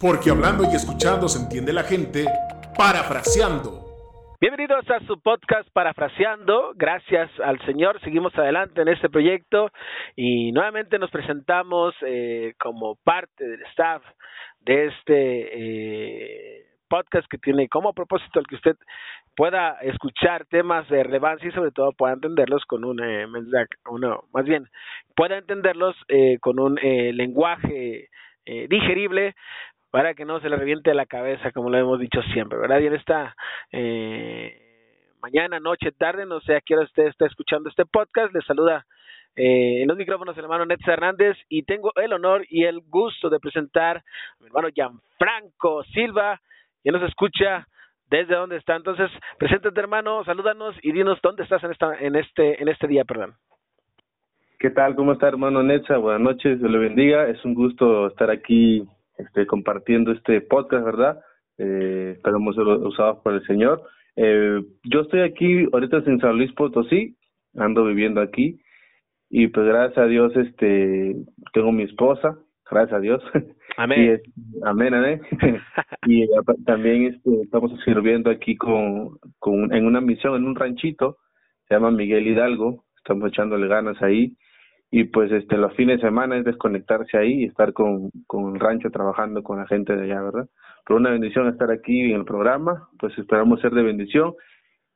Porque hablando y escuchando se entiende la gente, parafraseando. Bienvenidos a su podcast Parafraseando. Gracias al Señor. Seguimos adelante en este proyecto y nuevamente nos presentamos eh, como parte del staff de este eh, podcast que tiene como propósito el que usted pueda escuchar temas de relevancia y sobre todo pueda entenderlos con un eh, mensaje, uno, más bien, pueda entenderlos eh, con un eh, lenguaje digerible para que no se le reviente la cabeza, como lo hemos dicho siempre, ¿verdad? Y en esta eh, mañana, noche, tarde, no sé a qué hora usted está escuchando este podcast, le saluda eh, en los micrófonos el hermano Netza Hernández y tengo el honor y el gusto de presentar a mi hermano Gianfranco Silva, que nos escucha desde dónde está. Entonces, preséntate hermano, salúdanos y dinos dónde estás en esta en este en este día, perdón. ¿Qué tal? ¿Cómo está, hermano Netza? Buenas noches, Dios le bendiga. Es un gusto estar aquí este, compartiendo este podcast, ¿verdad? Eh, esperamos ser usados por el Señor. Eh, yo estoy aquí ahorita en San Luis Potosí, ando viviendo aquí y pues gracias a Dios este tengo mi esposa, gracias a Dios. Amén. Y es- amén, amén. y apa- también este, estamos sirviendo aquí con, con en una misión en un ranchito, se llama Miguel Hidalgo, estamos echándole ganas ahí y pues este los fines de semana es desconectarse ahí y estar con, con el rancho trabajando con la gente de allá, ¿verdad? Pero una bendición estar aquí en el programa, pues esperamos ser de bendición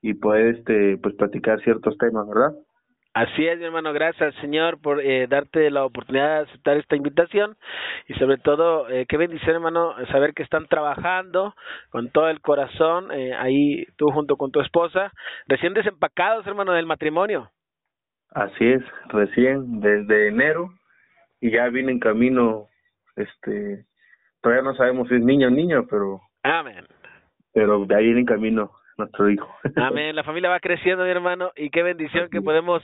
y poder este pues platicar ciertos temas, ¿verdad? Así es, mi hermano, gracias Señor por eh, darte la oportunidad de aceptar esta invitación y sobre todo, eh, qué bendición, hermano, saber que están trabajando con todo el corazón, eh, ahí tú junto con tu esposa, recién desempacados, hermano, del matrimonio. Así es, recién desde enero y ya viene en camino este todavía no sabemos si es niño o niño, pero Amén. pero de ahí viene en camino nuestro hijo. Amén. La familia va creciendo, mi hermano, y qué bendición que podemos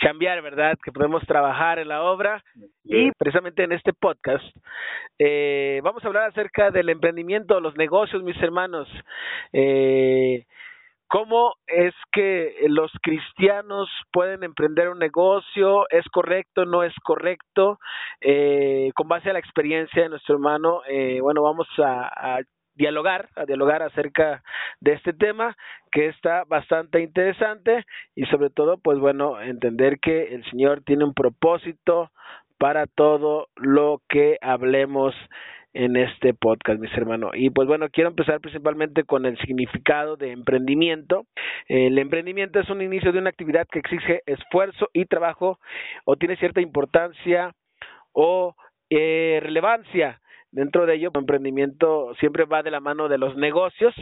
cambiar, ¿verdad? Que podemos trabajar en la obra. Y precisamente en este podcast eh, vamos a hablar acerca del emprendimiento, los negocios, mis hermanos. Eh, ¿Cómo es que los cristianos pueden emprender un negocio? ¿Es correcto? ¿No es correcto? Eh, con base a la experiencia de nuestro hermano, eh, bueno, vamos a, dialogar, a dialogar acerca de este tema que está bastante interesante y sobre todo, pues bueno, entender que el Señor tiene un propósito para todo lo que hablemos en este podcast, mis hermanos. Y pues bueno, quiero empezar principalmente con el significado de emprendimiento. El emprendimiento es un inicio de una actividad que exige esfuerzo y trabajo o tiene cierta importancia o eh, relevancia. Dentro de ello, el emprendimiento siempre va de la mano de los negocios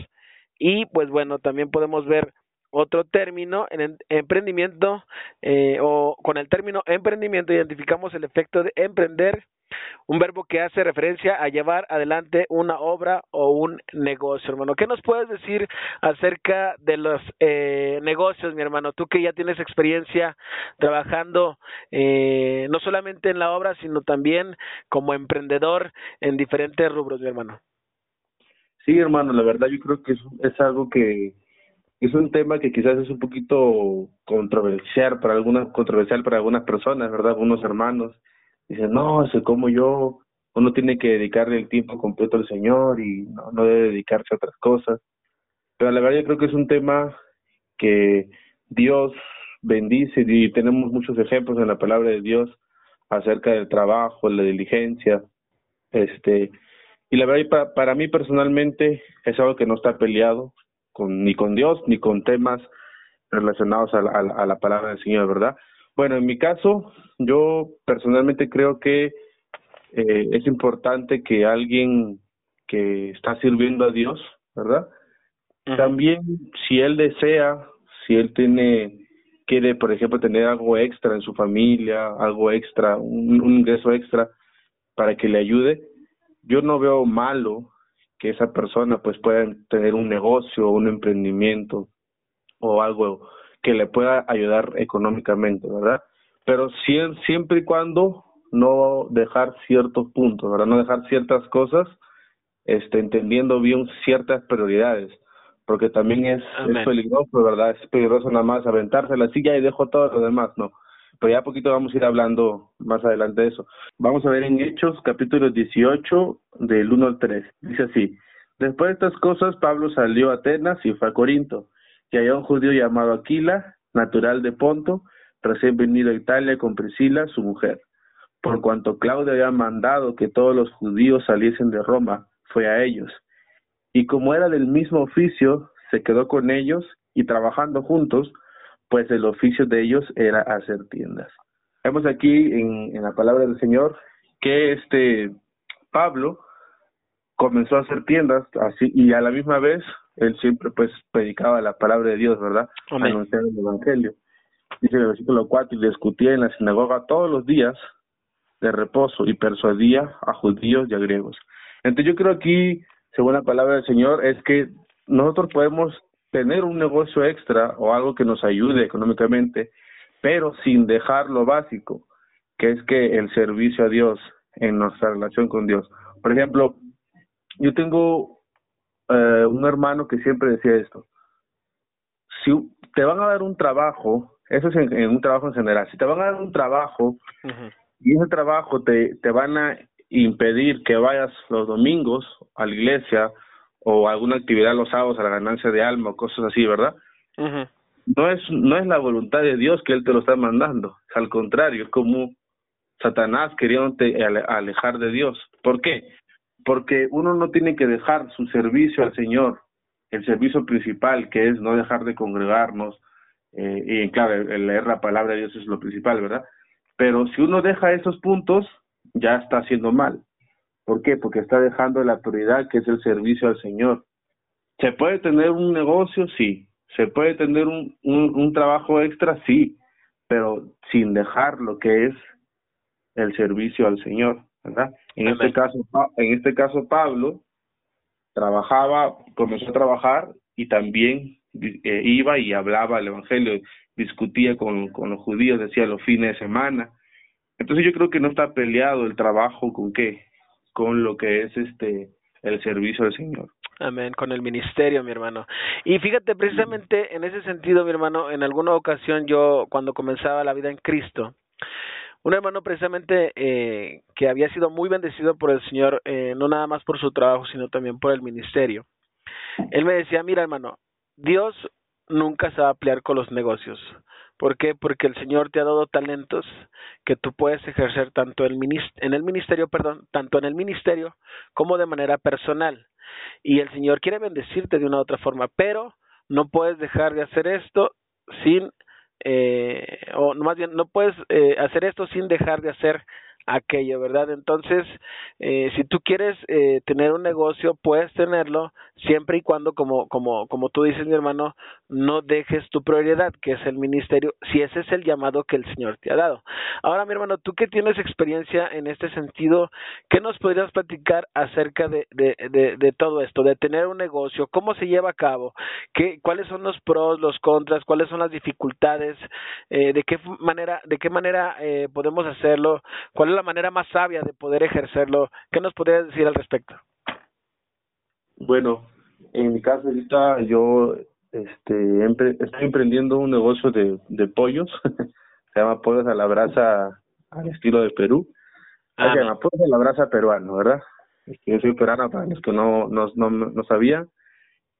y pues bueno, también podemos ver otro término en en- emprendimiento eh, o con el término emprendimiento identificamos el efecto de emprender un verbo que hace referencia a llevar adelante una obra o un negocio, hermano. ¿Qué nos puedes decir acerca de los eh, negocios, mi hermano? Tú que ya tienes experiencia trabajando eh, no solamente en la obra, sino también como emprendedor en diferentes rubros, mi hermano. Sí, hermano, la verdad yo creo que es, es algo que es un tema que quizás es un poquito controversial para algunas controversial para algunas personas, ¿verdad? Algunos hermanos dicen, "No, es como yo uno tiene que dedicarle el tiempo completo al Señor y no, no debe dedicarse a otras cosas." Pero la verdad yo creo que es un tema que Dios bendice y tenemos muchos ejemplos en la palabra de Dios acerca del trabajo, la diligencia, este y la verdad para, para mí personalmente es algo que no está peleado con ni con Dios ni con temas relacionados a la, a la, a la palabra del Señor, ¿verdad? Bueno, en mi caso, yo personalmente creo que eh, es importante que alguien que está sirviendo a Dios, ¿verdad? También, si él desea, si él tiene, quiere, por ejemplo, tener algo extra en su familia, algo extra, un, un ingreso extra para que le ayude, yo no veo malo que esa persona pues pueda tener un negocio, un emprendimiento o algo que le pueda ayudar económicamente, ¿verdad? Pero sie- siempre y cuando no dejar ciertos puntos, ¿verdad? No dejar ciertas cosas, este, entendiendo bien ciertas prioridades, porque también es peligroso, ¿verdad? Es peligroso nada más aventarse la silla y dejo todo lo demás, no. pero ya poquito vamos a ir hablando más adelante de eso. Vamos a ver en Hechos, capítulo 18, del 1 al 3. Dice así, después de estas cosas, Pablo salió a Atenas y fue a Corinto, y había un judío llamado Aquila, natural de Ponto, recién venido a Italia con Priscila, su mujer. Por cuanto Claudio había mandado que todos los judíos saliesen de Roma, fue a ellos. Y como era del mismo oficio, se quedó con ellos y trabajando juntos, pues el oficio de ellos era hacer tiendas. Vemos aquí en, en la palabra del Señor que este Pablo comenzó a hacer tiendas así y a la misma vez él siempre pues predicaba la palabra de Dios, ¿verdad? Anunciando el evangelio. Dice el versículo 4 y discutía en la sinagoga todos los días de reposo y persuadía a judíos y a griegos. Entonces yo creo aquí, según la palabra del Señor, es que nosotros podemos tener un negocio extra o algo que nos ayude económicamente, pero sin dejar lo básico, que es que el servicio a Dios en nuestra relación con Dios. Por ejemplo, yo tengo eh, un hermano que siempre decía esto, si te van a dar un trabajo, eso es en, un trabajo en general, si te van a dar un trabajo y ese trabajo te, te van a impedir que vayas los domingos a la iglesia o alguna actividad los sábados a la ganancia de alma o cosas así, ¿verdad? No es no es la voluntad de Dios que él te lo está mandando, al contrario, es como Satanás queriéndote alejar de Dios. ¿Por qué? Porque uno no tiene que dejar su servicio al Señor, el servicio principal que es no dejar de congregarnos, eh, y claro, el leer la palabra de Dios es lo principal, ¿verdad? Pero si uno deja esos puntos, ya está haciendo mal. ¿Por qué? Porque está dejando la prioridad que es el servicio al Señor. ¿Se puede tener un negocio? Sí. ¿Se puede tener un, un, trabajo extra? Sí. Pero sin dejar lo que es el servicio al Señor, ¿verdad? En este caso, en este caso Pablo trabajaba, comenzó a trabajar y también eh, iba y hablaba el evangelio, discutía con, con los judíos, decía los fines de semana. Entonces yo creo que no está peleado el trabajo con qué, con lo que es este el servicio del Señor. Amén, con el ministerio, mi hermano. Y fíjate, precisamente en ese sentido, mi hermano, en alguna ocasión yo, cuando comenzaba la vida en Cristo, un hermano precisamente eh, que había sido muy bendecido por el Señor, eh, no nada más por su trabajo, sino también por el ministerio. Él me decía, mira hermano, Dios nunca se va a pelear con los negocios. ¿Por qué? Porque el Señor te ha dado talentos que tú puedes ejercer tanto en el ministerio, tanto en el ministerio como de manera personal. Y el Señor quiere bendecirte de una u otra forma, pero no puedes dejar de hacer esto sin, eh, o más bien, no puedes eh, hacer esto sin dejar de hacer aquello, ¿verdad? Entonces, eh, si tú quieres eh, tener un negocio, puedes tenerlo siempre y cuando, como, como, como tú dices, mi hermano, no dejes tu prioridad, que es el ministerio, si ese es el llamado que el Señor te ha dado. Ahora, mi hermano, tú que tienes experiencia en este sentido, ¿qué nos podrías platicar acerca de, todo esto, de tener un negocio, cómo se lleva a cabo, qué, cuáles son los pros, los contras, cuáles son las dificultades, eh, de qué manera, de qué manera eh, podemos hacerlo, cuál es la manera más sabia de poder ejercerlo? ¿Qué nos podrías decir al respecto? Bueno, en mi caso ahorita yo este estoy emprendiendo un negocio de, de pollos, se llama Pollos a la Brasa al estilo de Perú. Ah, se llama Pollos a la Brasa peruano, ¿verdad? Este, yo soy peruano para los que no, no, no, no sabían.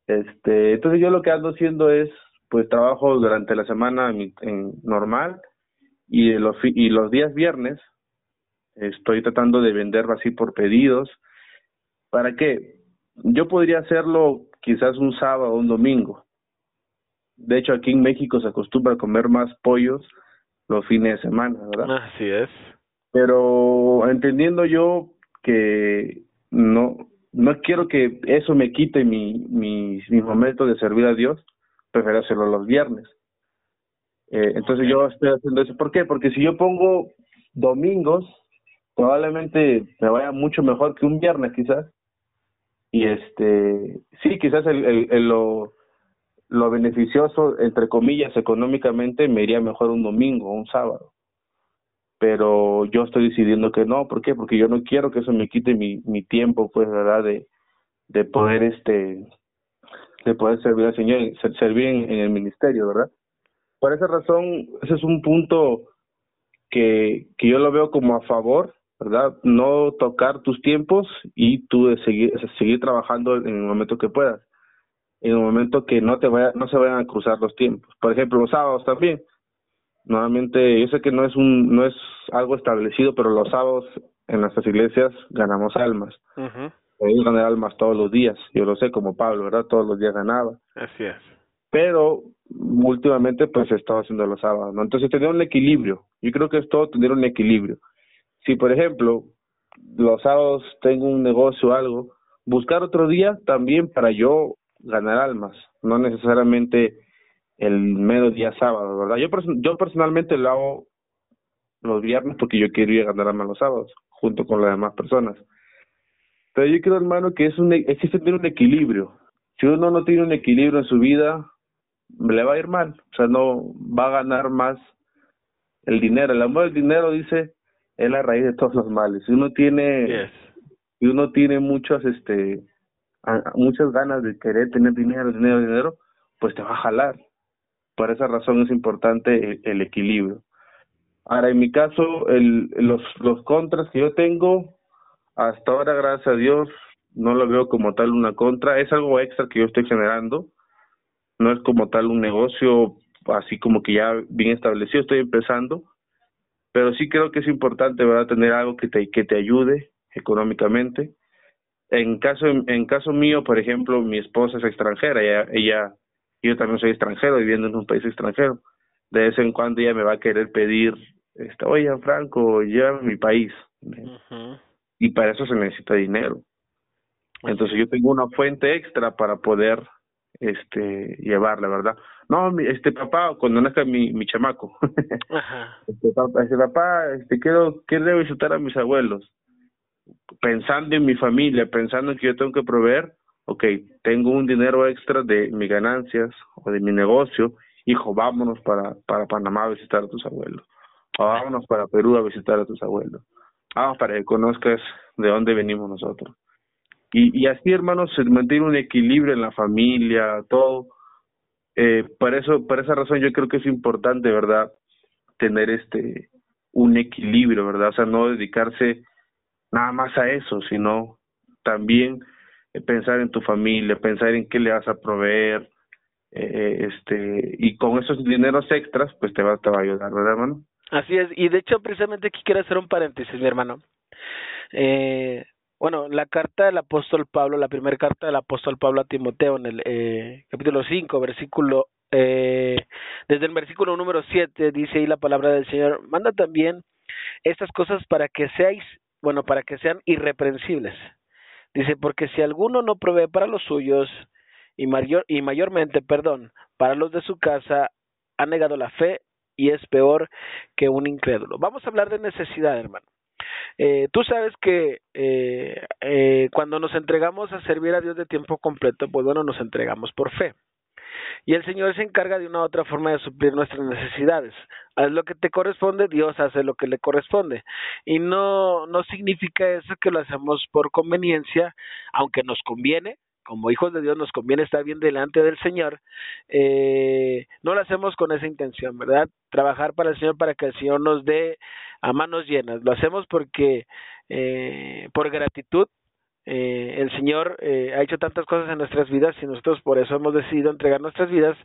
Este, entonces yo lo que ando haciendo es, pues trabajo durante la semana en, normal y los, y los días viernes Estoy tratando de venderlo así por pedidos. ¿Para qué? Yo podría hacerlo quizás un sábado o un domingo. De hecho, aquí en México se acostumbra a comer más pollos los fines de semana, ¿verdad? Así es. Pero entendiendo yo que no no quiero que eso me quite mi, mi, mi momento de servir a Dios, prefiero hacerlo los viernes. Eh, entonces yo estoy haciendo eso. ¿Por qué? Porque si yo pongo domingos, probablemente me vaya mucho mejor que un viernes quizás. Y este, sí, quizás el, el, lo, lo beneficioso, entre comillas, económicamente, me iría mejor un domingo o un sábado. Pero yo estoy decidiendo que no, ¿por qué? Porque yo no quiero que eso me quite mi, mi tiempo, pues, ¿verdad? De, de poder, este, de poder servir al Señor, servir en, en el ministerio, ¿verdad? Por esa razón, ese es un punto que, que yo lo veo como a favor, ¿verdad? No tocar tus tiempos y tú de seguir, seguir trabajando en el momento que puedas, en el momento que no te vaya, no se vayan a cruzar los tiempos. Por ejemplo, los sábados también. Normalmente, yo sé que no es un, no es algo establecido, pero los sábados en nuestras iglesias ganamos almas. Uh ganar almas todos los días. Yo lo sé como Pablo, ¿verdad? Todos los días ganaba. Así es. Pero últimamente pues he estado haciendo los sábados, ¿no? Entonces tener un equilibrio. Yo creo que es todo tener un equilibrio. Si por ejemplo los sábados tengo un negocio o algo, buscar otro día también para yo ganar almas, no necesariamente el mediodía sábado, ¿verdad? Yo, yo personalmente lo hago los viernes porque yo quiero ir a ganar almas los sábados, junto con las demás personas. Pero yo creo, hermano, que es un, existe tener un equilibrio. Si uno no tiene un equilibrio en su vida, le va a ir mal, o sea, no va a ganar más el dinero. El amor del dinero, dice, es la raíz de todos los males. Si uno tiene, si uno tiene muchas, este, muchas ganas de querer tener dinero, dinero, dinero, pues te va a jalar. Por esa razón es importante el, equilibrio. Ahora, en mi caso, el, los, los contras que yo tengo, hasta ahora, gracias a Dios, no lo veo como tal una contra. Es algo extra que yo estoy generando no es como tal un negocio así como que ya bien establecido, estoy empezando, pero sí creo que es importante, ¿verdad?, tener algo que te, que te ayude económicamente. En caso, en, caso mío, por ejemplo, mi esposa es extranjera, ella, ella, yo también soy extranjero, viviendo en un país extranjero. De vez en cuando ella me va a querer pedir, este, oye, Franco, llévame a mi país. Y para eso se necesita dinero. Entonces yo tengo una fuente extra para poder este llevarla, ¿verdad? No, este papá, cuando nazca mi, mi chamaco, este papá, este papá, este quiero, quiero visitar a mis abuelos, pensando en mi familia, pensando en que yo tengo que proveer, ok, tengo un dinero extra de mis ganancias o de mi negocio, hijo, vámonos para, para Panamá a visitar a tus abuelos, o vámonos para Perú a visitar a tus abuelos, vamos para que conozcas de dónde venimos nosotros. Y, y así, hermanos, se mantiene un equilibrio en la familia, todo. Eh, por eso, por esa razón yo creo que es importante, ¿verdad? Tener este un equilibrio, ¿verdad? O sea, no dedicarse nada más a eso, sino también eh, pensar en tu familia, pensar en qué le vas a proveer, eh, este, y con esos dineros extras, pues te va, te va a ayudar, ¿verdad, hermano? Así es, y de hecho, precisamente aquí quiero hacer un paréntesis, mi hermano. Eh, bueno, la carta del apóstol Pablo, la primera carta del apóstol Pablo a Timoteo en el eh, capítulo 5, versículo, eh, desde el versículo número 7, dice ahí la palabra del Señor, manda también estas cosas para que seáis, bueno, para que sean irreprensibles. Dice, porque si alguno no provee para los suyos y, mayor, y mayormente, perdón, para los de su casa, ha negado la fe y es peor que un incrédulo. Vamos a hablar de necesidad, hermano. Eh, tú sabes que eh, eh, cuando nos entregamos a servir a Dios de tiempo completo, pues bueno, nos entregamos por fe. Y el Señor se encarga de una u otra forma de suplir nuestras necesidades. Haz lo que te corresponde, Dios hace lo que le corresponde. Y no, no significa eso que lo hacemos por conveniencia, aunque nos conviene, como hijos de Dios nos conviene estar bien delante del Señor, eh, no lo hacemos con esa intención, ¿verdad? Trabajar para el Señor para que el Señor nos dé a manos llenas. Lo hacemos porque, eh, por gratitud, eh, el Señor eh, ha hecho tantas cosas en nuestras vidas y nosotros por eso hemos decidido entregar nuestras vidas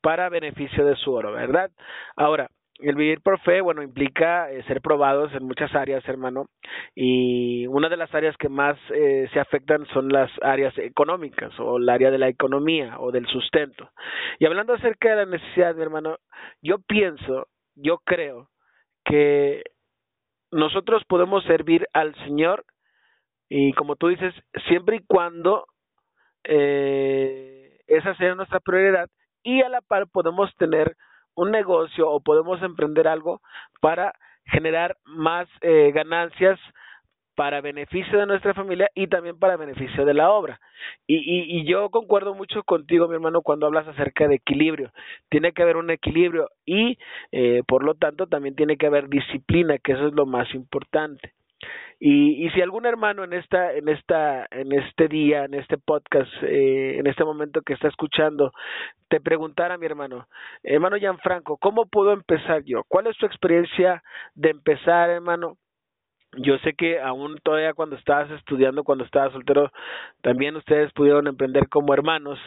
para beneficio de su oro, ¿verdad? Ahora, el vivir por fe, bueno, implica eh, ser probados en muchas áreas, hermano, y una de las áreas que más eh, se afectan son las áreas económicas o el área de la economía o del sustento. Y hablando acerca de la necesidad, mi hermano, yo pienso, yo creo que nosotros podemos servir al Señor y como tú dices, siempre y cuando eh, esa sea nuestra prioridad y a la par podemos tener un negocio o podemos emprender algo para generar más eh, ganancias para beneficio de nuestra familia y también para beneficio de la obra. Y, y, y, yo concuerdo mucho contigo, mi hermano, cuando hablas acerca de equilibrio. Tiene que haber un equilibrio y, eh, por lo tanto, también tiene que haber disciplina, que eso es lo más importante. Y, y si algún hermano en esta, en esta, en este día, en este podcast, eh, en este momento que está escuchando, te preguntara mi hermano, hermano Gianfranco, ¿cómo puedo empezar yo? ¿Cuál es tu experiencia de empezar, hermano? yo sé que aún todavía cuando estabas estudiando, cuando estabas soltero, también ustedes pudieron emprender como hermanos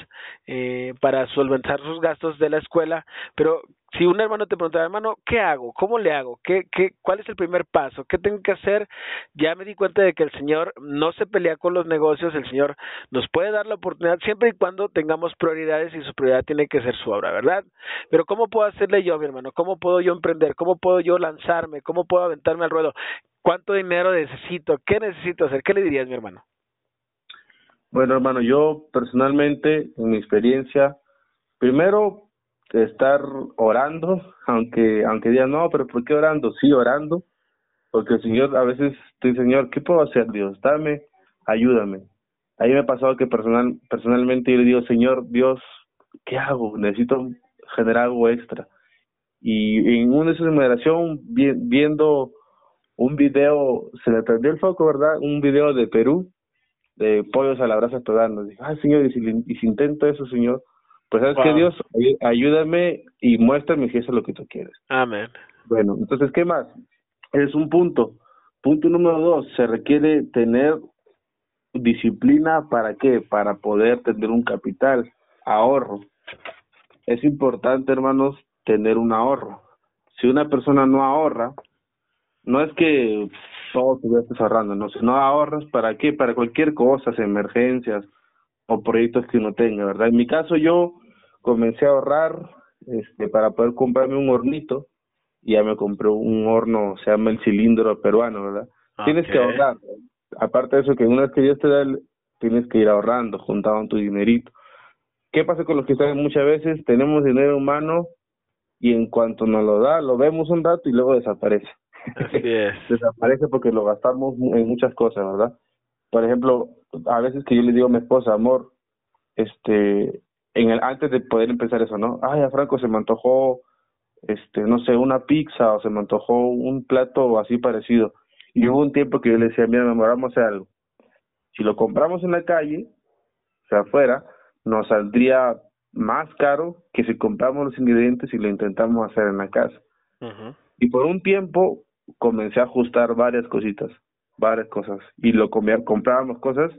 eh, para solventar sus gastos de la escuela, pero si un hermano te pregunta, hermano, ¿qué hago? ¿Cómo le hago? ¿Qué, qué, ¿Cuál es el primer paso? ¿Qué tengo que hacer? Ya me di cuenta de que el Señor no se pelea con los negocios, el Señor nos puede dar la oportunidad siempre y cuando tengamos prioridades y su prioridad tiene que ser su obra, ¿verdad? Pero ¿cómo puedo hacerle yo, mi hermano? ¿Cómo puedo yo emprender? ¿Cómo puedo yo lanzarme? ¿Cómo puedo aventarme al ruedo? ¿Cuánto dinero necesito? ¿Qué necesito hacer? ¿Qué le dirías, mi hermano? Bueno, hermano, yo personalmente, en mi experiencia, primero estar orando, aunque aunque digan, no, pero ¿por qué orando? Sí, orando, porque el Señor, a veces estoy, Señor, ¿qué puedo hacer, Dios? Dame, ayúdame. Ahí me ha pasado que personal, personalmente yo le digo, Señor, Dios, ¿qué hago? Necesito generar algo extra. Y en una de esas generación, viendo un video, se le perdió el foco, ¿verdad? Un video de Perú, de pollos a la brasa todando. Dije, ay, Señor, y si, y si intento eso, Señor, pues sabes que Dios, ayúdame y muéstrame eso es lo que tú quieres. Amén. Bueno, entonces, ¿qué más? Es un punto. Punto número dos, se requiere tener disciplina para qué? Para poder tener un capital, ahorro. Es importante, hermanos, tener un ahorro. Si una persona no ahorra, no es que todo estés ahorrando, no, si no ahorras, ¿para qué? Para cualquier cosa, emergencias, o proyectos que uno tenga, ¿verdad? En mi caso yo comencé a ahorrar este para poder comprarme un hornito y ya me compré un horno, se llama el cilindro peruano, ¿verdad? Tienes que ahorrar. Aparte de eso, que una vez que Dios te da, tienes que ir ahorrando, juntando tu dinerito. ¿Qué pasa con los que saben muchas veces? Tenemos dinero humano y en cuanto nos lo da, lo vemos un rato y luego desaparece. Así es. desaparece porque lo gastamos en muchas cosas, ¿verdad? Por ejemplo, a veces que yo le digo a mi esposa, amor, este, en el, antes de poder empezar eso, ¿no? Ay, a Franco se me antojó, este, no sé, una pizza o se me antojó un plato así parecido. Y hubo un tiempo que yo le decía, mira, hacer algo. Si lo compramos en la calle, o sea, afuera, nos saldría más caro que si compramos los ingredientes y lo intentamos hacer en la casa. Y por un tiempo comencé a ajustar varias cositas varias cosas y lo comprábamos cosas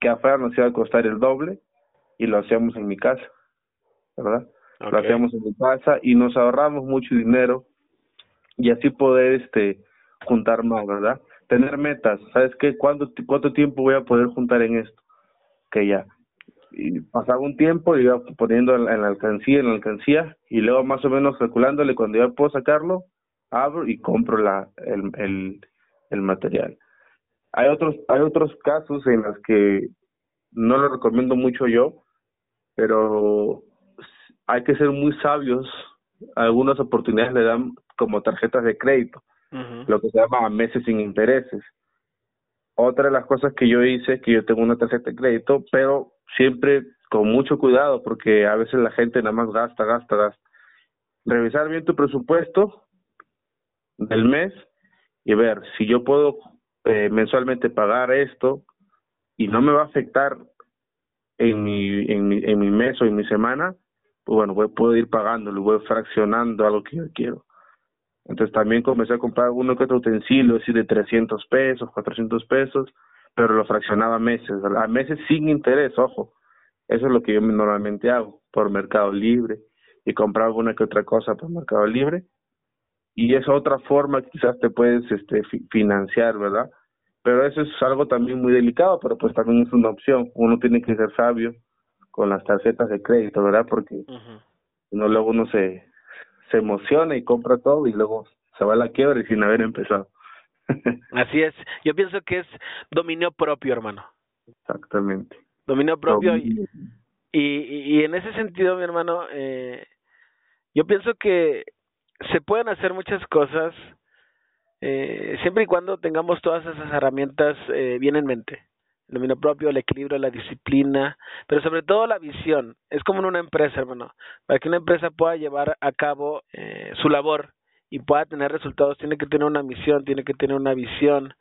que afuera nos iba a costar el doble y lo hacíamos en mi casa, ¿verdad? Lo hacíamos en mi casa y nos ahorramos mucho dinero y así poder este juntar más, ¿verdad? Tener metas, ¿sabes qué? ¿Cuánto, cuánto tiempo voy a poder juntar en esto? Que ya. Y pasaba un tiempo, iba poniendo en la alcancía, en la alcancía, y luego más o menos calculándole cuando ya puedo sacarlo, abro y compro la, el, el, el material. Hay otros, hay otros casos en los que no lo recomiendo mucho yo, pero hay que ser muy sabios. Algunas oportunidades le dan como tarjetas de crédito, lo que se llama meses sin intereses. Otra de las cosas que yo hice es que yo tengo una tarjeta de crédito, pero siempre con mucho cuidado, porque a veces la gente nada más gasta, gasta, gasta. Revisar bien tu presupuesto del mes y ver si yo puedo eh, mensualmente pagar esto y no me va a afectar en mi, en mi, en mi mes o en mi semana, pues bueno, puedo ir pagándolo, voy fraccionando a lo que yo quiero. Entonces también comencé a comprar uno que otro utensilio, así de 300 pesos, 400 pesos, pero lo fraccionaba a meses, a meses sin interés, ojo. Eso es lo que yo normalmente hago por Mercado Libre y comprar alguna que otra cosa por Mercado Libre y es otra forma que quizás te puedes este financiar, ¿verdad? Pero eso es algo también muy delicado, pero pues también es una opción. Uno tiene que ser sabio con las tarjetas de crédito, ¿verdad? Porque no luego uno se se emociona y compra todo y luego se va a la quiebra y sin haber empezado. Así es. Yo pienso que es dominio propio, hermano. Exactamente. Dominio propio y, y, y en ese sentido, mi hermano, eh, yo pienso que se pueden hacer muchas cosas eh, siempre y cuando tengamos todas esas herramientas eh, bien en mente. El dominio propio, el equilibrio, la disciplina, pero sobre todo la visión. Es como en una empresa, hermano. Para que una empresa pueda llevar a cabo eh, su labor y pueda tener resultados, tiene que tener una misión, tiene que tener una visión.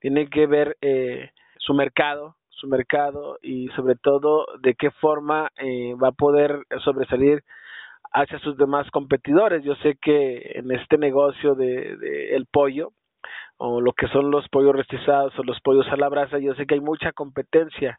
tiene que ver eh, su mercado, su mercado y sobre todo de qué forma eh, va a poder sobresalir hacia sus demás competidores. Yo sé que en este negocio de, de el pollo o lo que son los pollos restizados o los pollos a la brasa, yo sé que hay mucha competencia.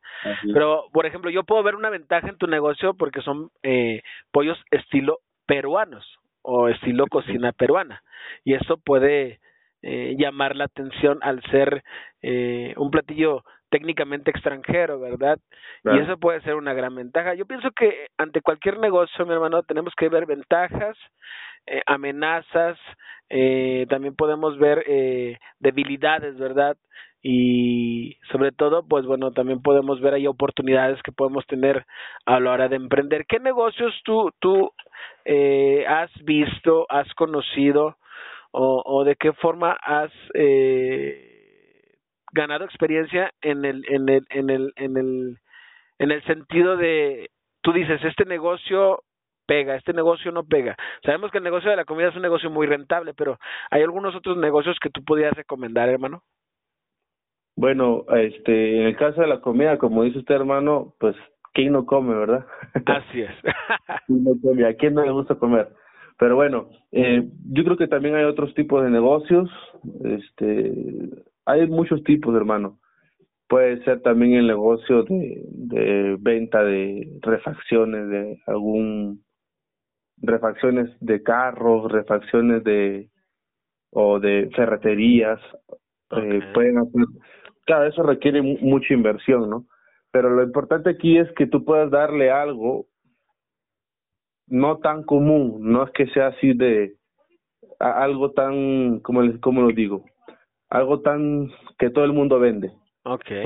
Pero, por ejemplo, yo puedo ver una ventaja en tu negocio porque son eh, pollos estilo peruanos o estilo cocina peruana. Y eso puede eh, llamar la atención al ser eh, un platillo técnicamente extranjero, ¿verdad? Y eso puede ser una gran ventaja. Yo pienso que ante cualquier negocio, mi hermano, tenemos que ver ventajas, eh, amenazas, eh, también podemos ver eh, debilidades, ¿verdad? Y sobre todo, pues bueno, también podemos ver ahí oportunidades que podemos tener a la hora de emprender. ¿Qué negocios tú, tú eh, has visto, has conocido o, o de qué forma has eh, ganado experiencia en el, en el, en el, en el, en el sentido de, tú dices, este negocio pega, este negocio no pega. Sabemos que el negocio de la comida es un negocio muy rentable, pero ¿hay algunos otros negocios que tú pudieras recomendar, hermano? Bueno, este, en el caso de la comida, como dice usted, hermano, pues, ¿quién no come, verdad? Así es. ¿Quién no come? ¿A quién no le gusta comer? Pero bueno, eh, yo creo que también hay otros tipos de negocios, este, hay muchos tipos, hermano. Puede ser también el negocio de, de venta de refacciones de algún refacciones de carros, refacciones de o de ferreterías, eh, pueden hacer, claro, eso requiere mucha inversión, ¿no? Pero lo importante aquí es que tú puedas darle algo no tan común, no es que sea así de algo tan, como cómo lo digo? Algo tan que todo el mundo vende. Okay.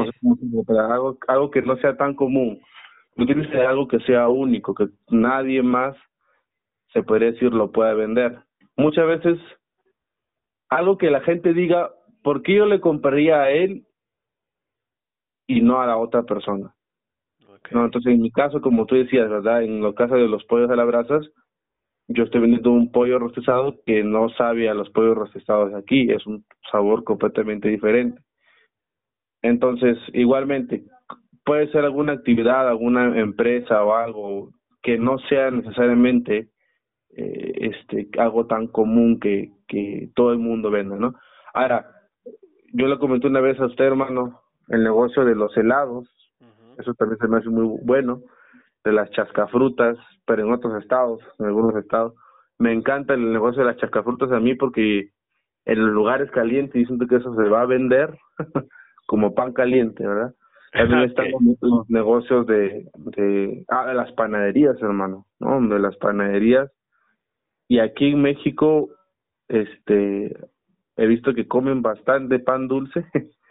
algo, algo que no sea tan común. Que algo que sea único, que nadie más se podría decir, lo puede vender. Muchas veces, algo que la gente diga, ¿por qué yo le compraría a él y no a la otra persona? No, entonces en mi caso, como tú decías, ¿verdad? En los casos de los pollos de las brasas, yo estoy vendiendo un pollo rostizado que no sabe a los pollos rostizados de aquí, es un sabor completamente diferente. Entonces, igualmente, puede ser alguna actividad, alguna empresa o algo que no sea necesariamente eh, este algo tan común que, que todo el mundo venda, ¿no? Ahora, yo le comenté una vez a usted, hermano, el negocio de los helados, eso también se me hace muy bueno, de las chascafrutas, pero en otros estados, en algunos estados. Me encanta el negocio de las chascafrutas a mí porque en los lugares calientes dicen que eso se va a vender como pan caliente, ¿verdad? También están los, negocios de, de, ah, de las panaderías, hermano, ¿no? De las panaderías y aquí en México este he visto que comen bastante pan dulce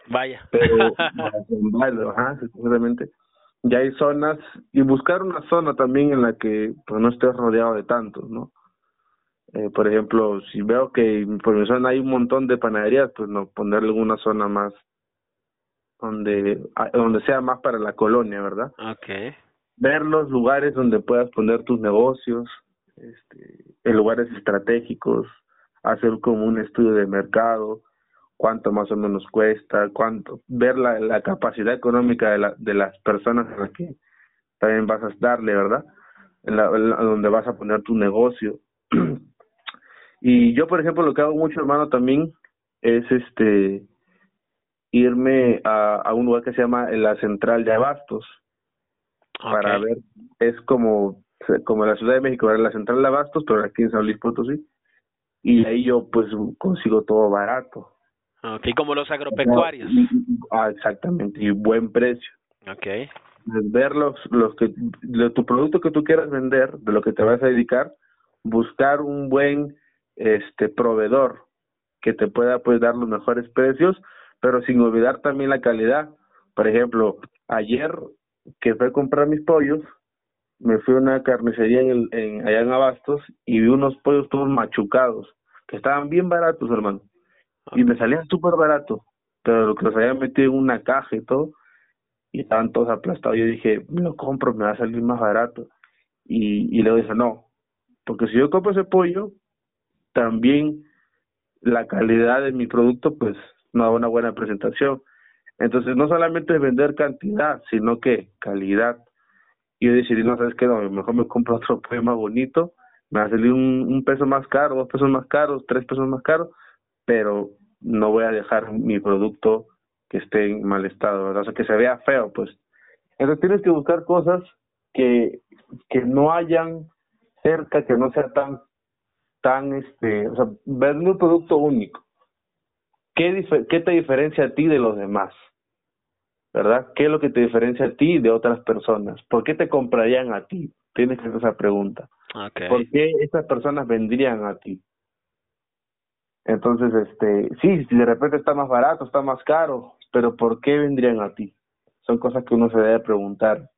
vaya pero ajá, seguramente ya hay zonas y buscar una zona también en la que pues no estés rodeado de tantos no eh, por ejemplo si veo que por mi zona hay un montón de panaderías pues no ponerle alguna zona más donde ah, donde sea más para la colonia verdad okay ver los lugares donde puedas poner tus negocios este, en lugares estratégicos, hacer como un estudio de mercado, cuánto más o menos cuesta, cuánto, ver la, la capacidad económica de, la, de las personas a las que también vas a darle, ¿verdad? En la, donde vas a poner tu negocio. y yo, por ejemplo, lo que hago mucho, hermano, también es este irme a, a un lugar que se llama la central de abastos para ver es como como la Ciudad de México la central de abastos, pero aquí en San Luis Potosí. Y ahí yo pues consigo todo barato. Ok, como los agropecuarios. Ah, exactamente, y buen precio. Ok. Ver los, los que, de tu producto que tú quieras vender, de lo que te vas a dedicar, buscar un buen este proveedor que te pueda pues dar los mejores precios, pero sin olvidar también la calidad. Por ejemplo, ayer que fui a comprar mis pollos, me fui a una carnicería en, el, en allá en Abastos y vi unos pollos todos machucados, que estaban bien baratos, hermano. Y me salían súper baratos, pero lo que los habían metido en una caja y todo, y estaban todos aplastados. Yo dije, me lo compro, me va a salir más barato. Y, y le dije, no, porque si yo compro ese pollo, también la calidad de mi producto, pues una, una buena presentación. Entonces, no solamente es vender cantidad, sino que calidad. Y yo decidí, no sabes qué, no, mejor me compro otro poema bonito, me va a salir un, un peso más caro, dos pesos más caros, tres pesos más caros, pero no voy a dejar mi producto que esté en mal estado, ¿verdad? O sea, que se vea feo, pues. Entonces tienes que buscar cosas que, que no hayan cerca, que no sea tan, tan, este, o sea, vender un producto único. ¿Qué, ¿Qué te diferencia a ti de los demás? ¿Verdad? ¿Qué es lo que te diferencia a ti de otras personas? ¿Por qué te comprarían a ti? Tienes que hacer esa pregunta. ¿Por qué esas personas vendrían a ti? Entonces, este, sí, si de repente está más barato, está más caro, pero ¿por qué vendrían a ti? Son cosas que uno se debe preguntar.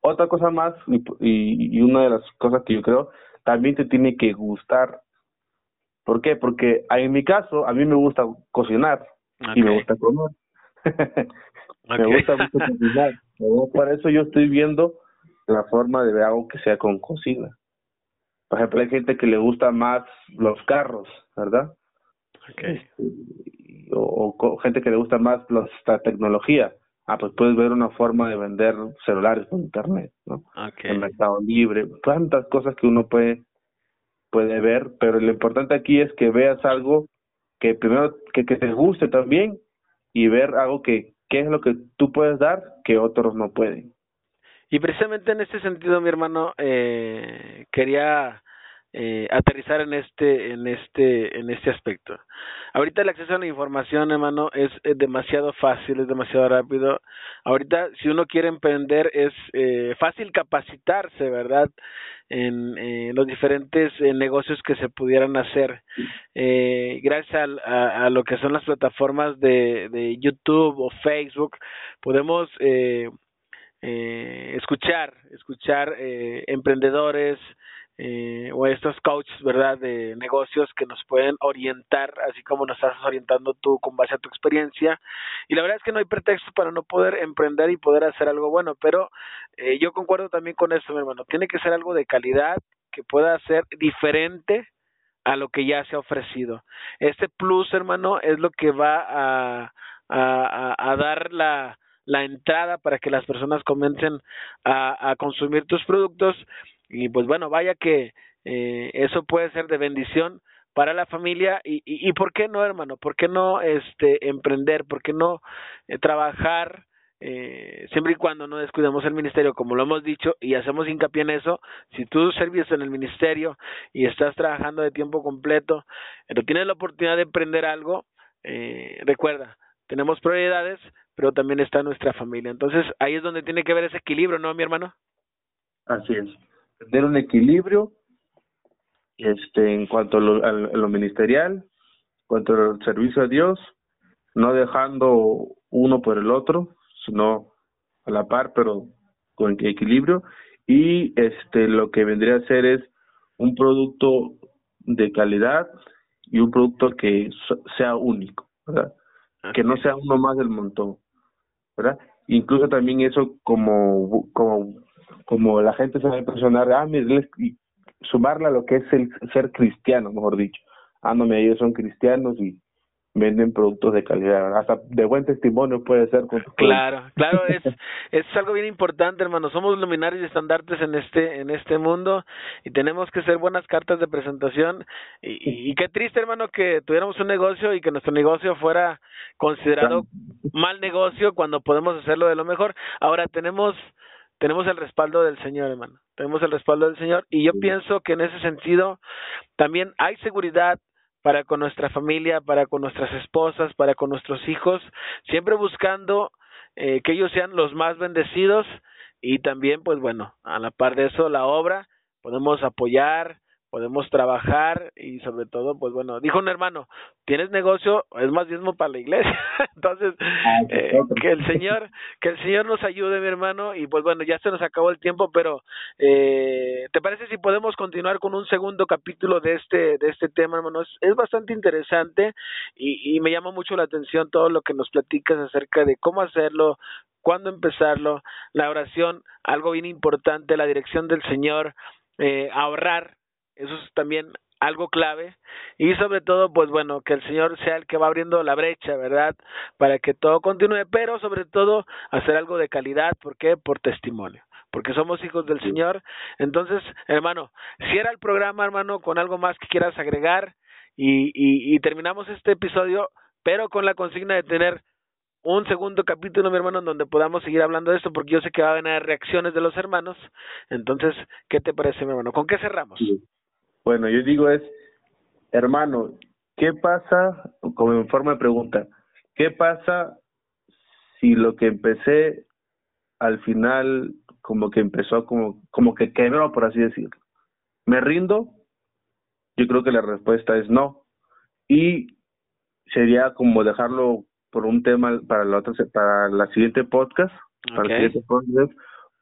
Otra cosa más, y, y, una de las cosas que yo creo, también te tiene que gustar. ¿Por qué? Porque en mi caso, a mí me gusta cocinar y me gusta comer. me gusta mucho cocinar. Por eso yo estoy viendo la forma de ver algo que sea con cocina. Por ejemplo, hay gente que le gusta más los carros, ¿verdad? Okay. Este, o, gente que le gusta más la tecnología. Ah, pues puedes ver una forma de vender celulares por internet, ¿no? Okay. En Mercado Libre, tantas cosas que uno puede puede ver, pero lo importante aquí es que veas algo que primero que, que te guste también y ver algo que qué es lo que tú puedes dar que otros no pueden. Y precisamente en este sentido, mi hermano, eh, quería eh, aterrizar en este en este en este aspecto. Ahorita el acceso a la información, hermano, es, demasiado fácil, es demasiado rápido. Ahorita, si uno quiere emprender, es eh, fácil capacitarse, ¿verdad? En los diferentes eh, negocios que se pudieran hacer. Eh, gracias a, a, lo que son las plataformas de, de YouTube o Facebook, podemos eh, eh, escuchar, escuchar eh, emprendedores, eh, o estos coaches, ¿verdad?, de negocios que nos pueden orientar, así como nos estás orientando tú con base a tu experiencia. Y la verdad es que no hay pretexto para no poder emprender y poder hacer algo bueno, pero eh, yo concuerdo también con eso, mi hermano. Tiene que ser algo de calidad, que pueda ser diferente a lo que ya se ha ofrecido. Este plus, hermano, es lo que va a, a, a dar la, la entrada para que las personas comiencen a, a consumir tus productos y pues bueno, vaya que eh, eso puede ser de bendición para la familia y, y, por qué no hermano, por qué no este emprender, por qué no eh, trabajar eh, siempre y cuando no descuidemos el ministerio, como lo hemos dicho y hacemos hincapié en eso, si tú sirves en el ministerio y estás trabajando de tiempo completo, pero tienes la oportunidad de emprender algo, eh, recuerda, tenemos prioridades, pero también está nuestra familia. Entonces ahí es donde tiene que ver ese equilibrio, ¿no, mi hermano? Así es tener un equilibrio este en cuanto a lo, a lo ministerial, en cuanto al servicio a Dios, no dejando uno por el otro, sino a la par, pero con equilibrio. Y este lo que vendría a ser es un producto de calidad y un producto que sea único, ¿verdad? Que no sea uno más del montón, ¿verdad? Incluso también eso como como como la gente se va a impresionar, ah, mire, sumarla a lo que es el ser cristiano, mejor dicho. Ah, no, mira, ellos son cristianos y venden productos de calidad, hasta de buen testimonio puede ser. Claro, claro, es, es algo bien importante, hermano. Somos luminarios y estandartes en este en este mundo y tenemos que ser buenas cartas de presentación. Y, y qué triste, hermano, que tuviéramos un negocio y que nuestro negocio fuera considerado mal negocio cuando podemos hacerlo de lo mejor. Ahora tenemos tenemos el respaldo del Señor, hermano. Tenemos el respaldo del Señor. Y yo pienso que en ese sentido también hay seguridad para con nuestra familia, para con nuestras esposas, para con nuestros hijos, siempre buscando eh, que ellos sean los más bendecidos y también, pues bueno, a la par de eso, la obra, podemos apoyar, podemos trabajar y sobre todo, pues bueno, dijo un hermano, tienes negocio, es más diezmo para la iglesia. Entonces, ah, eh, que el Señor, que el Señor nos ayude, mi hermano, y pues bueno, ya se nos acabó el tiempo, pero eh, ¿te parece si podemos continuar con un segundo capítulo de este, de este tema, hermano? Es, es bastante interesante y, y me llama mucho la atención todo lo que nos platicas acerca de cómo hacerlo, cuándo empezarlo, la oración, algo bien importante, la dirección del Señor, eh, ahorrar, eso es también algo clave y sobre todo pues bueno que el Señor sea el que va abriendo la brecha verdad para que todo continúe pero sobre todo hacer algo de calidad ¿por qué? por testimonio porque somos hijos del Señor entonces hermano cierra el programa hermano con algo más que quieras agregar y, y, y terminamos este episodio pero con la consigna de tener un segundo capítulo, mi hermano, en donde podamos seguir hablando de esto, porque yo sé que va a haber reacciones de los hermanos. Entonces, ¿qué te parece, mi hermano? ¿Con qué cerramos? Bueno, yo digo es, hermano, ¿qué pasa, como en forma de pregunta, qué pasa si lo que empecé al final como que empezó como, como que quebró, por así decirlo? ¿Me rindo? Yo creo que la respuesta es no. Y sería como dejarlo por un tema para la otra para la siguiente podcast, para el siguiente podcast.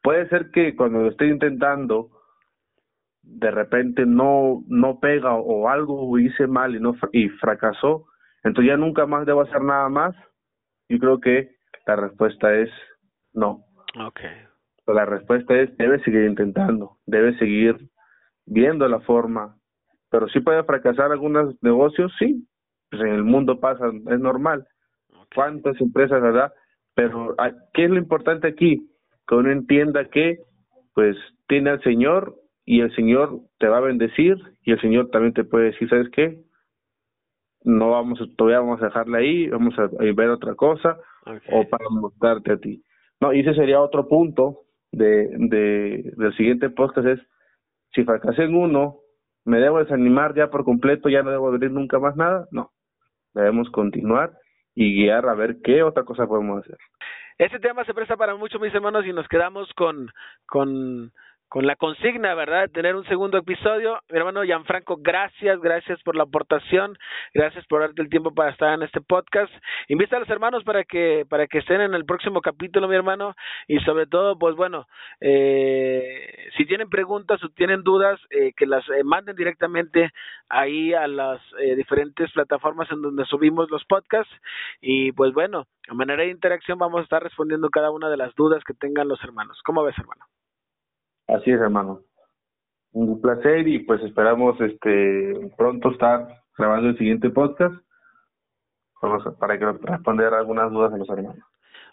Puede ser que cuando lo esté intentando de repente no no pega o algo hice mal y no y fracasó, entonces ya nunca más debo hacer nada más. Yo creo que la respuesta es no. Okay. La respuesta es debe seguir intentando, debe seguir viendo la forma, pero sí puede fracasar algunos negocios, sí, pues en el mundo pasa, es normal. ¿Cuántas empresas, verdad? Pero ah, ¿qué es lo importante aquí? Que uno entienda que pues tiene al Señor y el Señor te va a bendecir y el Señor también te puede decir, ¿sabes qué? No vamos, todavía vamos a dejarla ahí, vamos a, ver otra cosa o para mostrarte a ti. No, y ese sería otro punto de, de del siguiente podcast es, si fracasé en uno, ¿me debo desanimar ya por completo, ya no debo abrir nunca más nada? No, debemos continuar y guiar a ver qué otra cosa podemos hacer. Este tema se presta para mucho, mis hermanos, y nos quedamos con, con con la consigna, ¿verdad? Tener un segundo episodio. Mi hermano Gianfranco, gracias, gracias por la aportación, gracias por darte el tiempo para estar en este podcast. Invita a los hermanos para que para que estén en el próximo capítulo, mi hermano, y sobre todo, pues bueno, eh, si tienen preguntas o tienen dudas, eh, que las eh, manden directamente ahí a las eh, diferentes plataformas en donde subimos los podcasts y pues bueno, a manera de interacción vamos a estar respondiendo cada una de las dudas que tengan los hermanos. ¿Cómo ves, hermano? Así es, hermano. Un placer y pues esperamos este pronto estar grabando el siguiente podcast para que responder algunas dudas de los hermanos.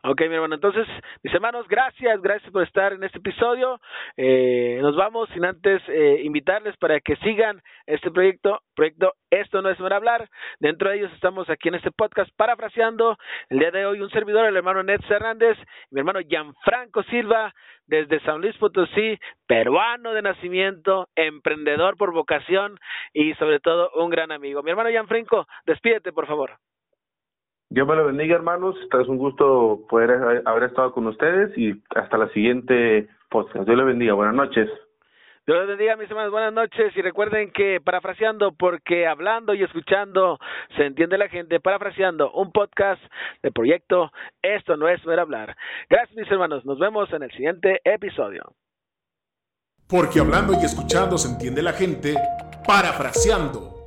Ok, mi hermano. Entonces, mis hermanos, gracias, gracias por estar en este episodio. Eh, nos vamos sin antes eh, invitarles para que sigan este proyecto, proyecto Esto no es para hablar. Dentro de ellos estamos aquí en este podcast parafraseando. El día de hoy un servidor, el hermano Ned Hernández, mi hermano Gianfranco Silva, desde San Luis Potosí, peruano de nacimiento, emprendedor por vocación y sobre todo un gran amigo. Mi hermano Gianfranco, despídete, por favor. Dios me lo bendiga, hermanos. Es un gusto poder haber estado con ustedes y hasta la siguiente podcast. Dios le bendiga. Buenas noches. Dios les bendiga, mis hermanos. Buenas noches. Y recuerden que, parafraseando, porque hablando y escuchando se entiende la gente, parafraseando un podcast de proyecto, esto no es ver hablar. Gracias, mis hermanos. Nos vemos en el siguiente episodio. Porque hablando y escuchando se entiende la gente, parafraseando